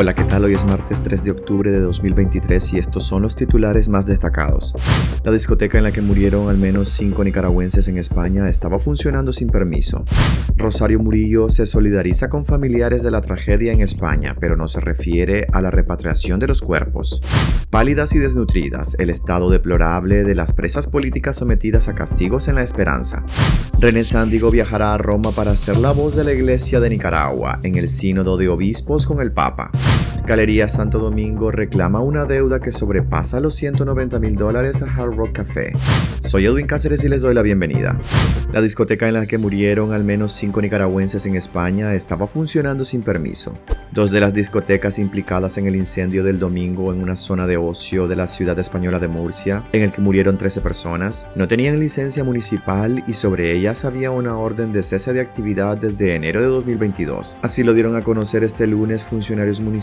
Hola, ¿qué tal? Hoy es martes 3 de octubre de 2023 y estos son los titulares más destacados. La discoteca en la que murieron al menos cinco nicaragüenses en España estaba funcionando sin permiso. Rosario Murillo se solidariza con familiares de la tragedia en España, pero no se refiere a la repatriación de los cuerpos. Pálidas y desnutridas, el estado deplorable de las presas políticas sometidas a castigos en la esperanza. René Sándigo viajará a Roma para ser la voz de la Iglesia de Nicaragua en el Sínodo de Obispos con el Papa. Galería Santo Domingo reclama una deuda que sobrepasa los 190 mil dólares a Hard Rock Café. Soy Edwin Cáceres y les doy la bienvenida. La discoteca en la que murieron al menos cinco nicaragüenses en España estaba funcionando sin permiso. Dos de las discotecas implicadas en el incendio del domingo en una zona de ocio de la ciudad española de Murcia, en el que murieron 13 personas, no tenían licencia municipal y sobre ellas había una orden de cese de actividad desde enero de 2022. Así lo dieron a conocer este lunes funcionarios municipales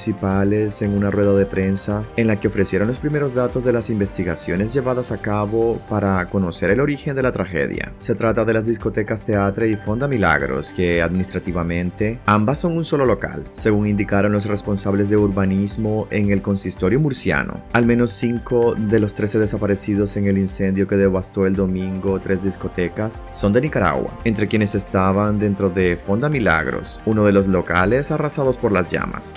en una rueda de prensa en la que ofrecieron los primeros datos de las investigaciones llevadas a cabo para conocer el origen de la tragedia. Se trata de las discotecas Teatre y Fonda Milagros, que administrativamente ambas son un solo local, según indicaron los responsables de urbanismo en el consistorio murciano. Al menos 5 de los 13 desaparecidos en el incendio que devastó el domingo tres discotecas son de Nicaragua, entre quienes estaban dentro de Fonda Milagros, uno de los locales arrasados por las llamas.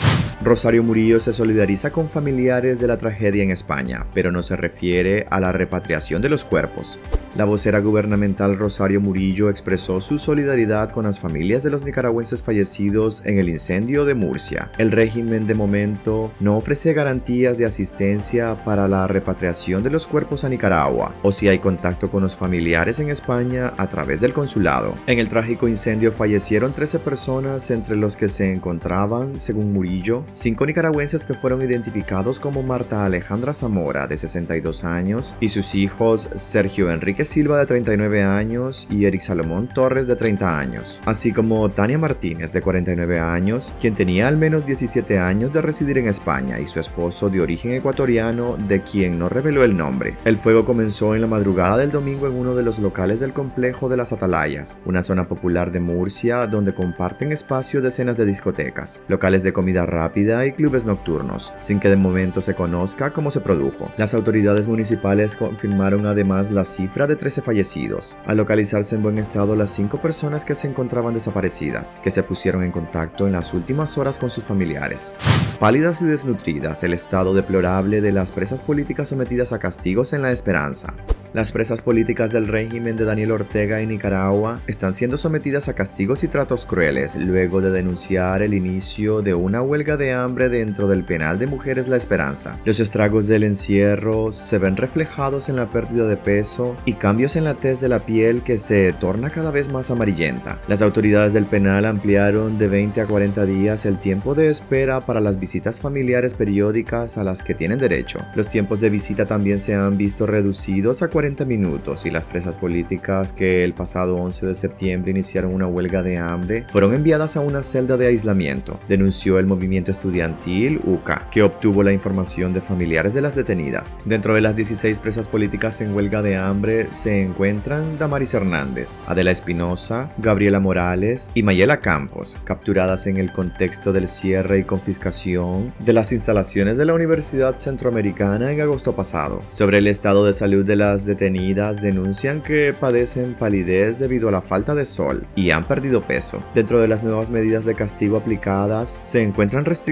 Rosario Murillo se solidariza con familiares de la tragedia en España, pero no se refiere a la repatriación de los cuerpos. La vocera gubernamental Rosario Murillo expresó su solidaridad con las familias de los nicaragüenses fallecidos en el incendio de Murcia. El régimen de momento no ofrece garantías de asistencia para la repatriación de los cuerpos a Nicaragua o si hay contacto con los familiares en España a través del consulado. En el trágico incendio fallecieron 13 personas entre los que se encontraban, según Murillo, cinco nicaragüenses que fueron identificados como Marta Alejandra Zamora, de 62 años, y sus hijos Sergio Enrique Silva, de 39 años, y Eric Salomón Torres, de 30 años, así como Tania Martínez, de 49 años, quien tenía al menos 17 años de residir en España, y su esposo de origen ecuatoriano, de quien no reveló el nombre. El fuego comenzó en la madrugada del domingo en uno de los locales del complejo de las Atalayas, una zona popular de Murcia donde comparten espacio decenas de discotecas, locales de comida rápida y clubes nocturnos, sin que de momento se conozca cómo se produjo. Las autoridades municipales confirmaron además la cifra de 13 fallecidos, al localizarse en buen estado las 5 personas que se encontraban desaparecidas, que se pusieron en contacto en las últimas horas con sus familiares. Pálidas y desnutridas, el estado deplorable de las presas políticas sometidas a castigos en la esperanza. Las presas políticas del régimen de Daniel Ortega en Nicaragua están siendo sometidas a castigos y tratos crueles luego de denunciar el inicio de una huelga de hambre dentro del penal de mujeres La Esperanza. Los estragos del encierro se ven reflejados en la pérdida de peso y cambios en la tez de la piel que se torna cada vez más amarillenta. Las autoridades del penal ampliaron de 20 a 40 días el tiempo de espera para las visitas familiares periódicas a las que tienen derecho. Los tiempos de visita también se han visto reducidos a 40 minutos y las presas políticas que el pasado 11 de septiembre iniciaron una huelga de hambre fueron enviadas a una celda de aislamiento, denunció el movimiento estudiantil UCA, que obtuvo la información de familiares de las detenidas. Dentro de las 16 presas políticas en huelga de hambre se encuentran Damaris Hernández, Adela Espinosa, Gabriela Morales y Mayela Campos, capturadas en el contexto del cierre y confiscación de las instalaciones de la Universidad Centroamericana en agosto pasado. Sobre el estado de salud de las detenidas denuncian que padecen palidez debido a la falta de sol y han perdido peso. Dentro de las nuevas medidas de castigo aplicadas se encuentran restricciones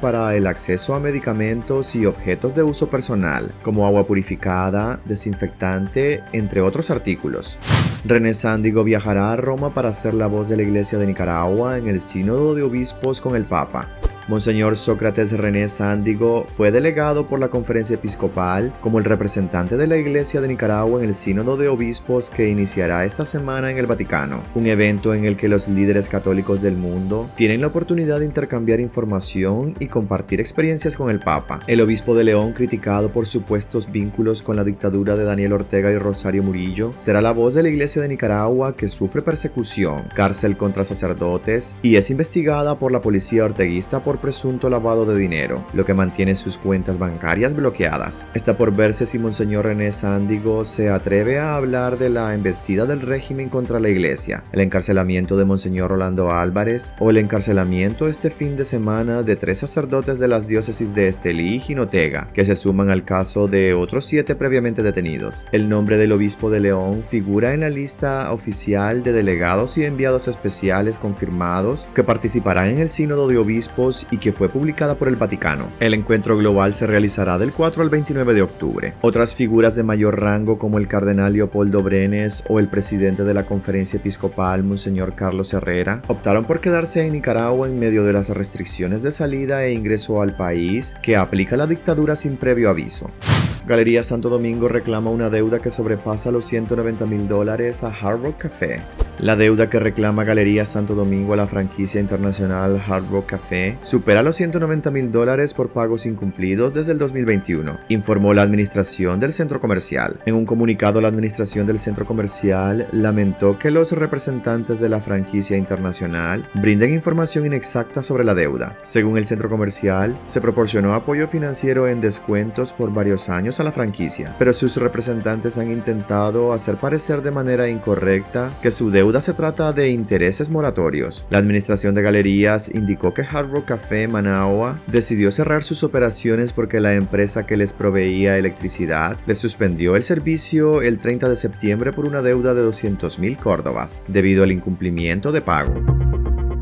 para el acceso a medicamentos y objetos de uso personal, como agua purificada, desinfectante, entre otros artículos. René Sándigo viajará a Roma para ser la voz de la Iglesia de Nicaragua en el Sínodo de Obispos con el Papa. Monseñor Sócrates René Sándigo fue delegado por la Conferencia Episcopal como el representante de la Iglesia de Nicaragua en el Sínodo de Obispos que iniciará esta semana en el Vaticano, un evento en el que los líderes católicos del mundo tienen la oportunidad de intercambiar información y compartir experiencias con el Papa. El obispo de León, criticado por supuestos vínculos con la dictadura de Daniel Ortega y Rosario Murillo, será la voz de la Iglesia de Nicaragua que sufre persecución, cárcel contra sacerdotes y es investigada por la policía orteguista por presunto lavado de dinero, lo que mantiene sus cuentas bancarias bloqueadas. Está por verse si Monseñor René Sándigo se atreve a hablar de la embestida del régimen contra la iglesia, el encarcelamiento de Monseñor Rolando Álvarez o el encarcelamiento este fin de semana de tres sacerdotes de las diócesis de Estelí y Jinotega, que se suman al caso de otros siete previamente detenidos. El nombre del obispo de León figura en la lista oficial de delegados y enviados especiales confirmados que participarán en el Sínodo de Obispos y que fue publicada por el Vaticano. El encuentro global se realizará del 4 al 29 de octubre. Otras figuras de mayor rango como el cardenal Leopoldo Brenes o el presidente de la conferencia episcopal, Monseñor Carlos Herrera, optaron por quedarse en Nicaragua en medio de las restricciones de salida e ingreso al país que aplica la dictadura sin previo aviso. Galería Santo Domingo reclama una deuda que sobrepasa los 190 mil dólares a Hard Café. La deuda que reclama Galería Santo Domingo a la franquicia internacional Hard Rock Café supera los 190 mil dólares por pagos incumplidos desde el 2021, informó la administración del centro comercial. En un comunicado, la administración del centro comercial lamentó que los representantes de la franquicia internacional brinden información inexacta sobre la deuda. Según el centro comercial, se proporcionó apoyo financiero en descuentos por varios años a la franquicia, pero sus representantes han intentado hacer parecer de manera incorrecta que su deuda se trata de intereses moratorios. La administración de galerías indicó que Hard Rock Café Managua decidió cerrar sus operaciones porque la empresa que les proveía electricidad les suspendió el servicio el 30 de septiembre por una deuda de 200 mil córdobas debido al incumplimiento de pago.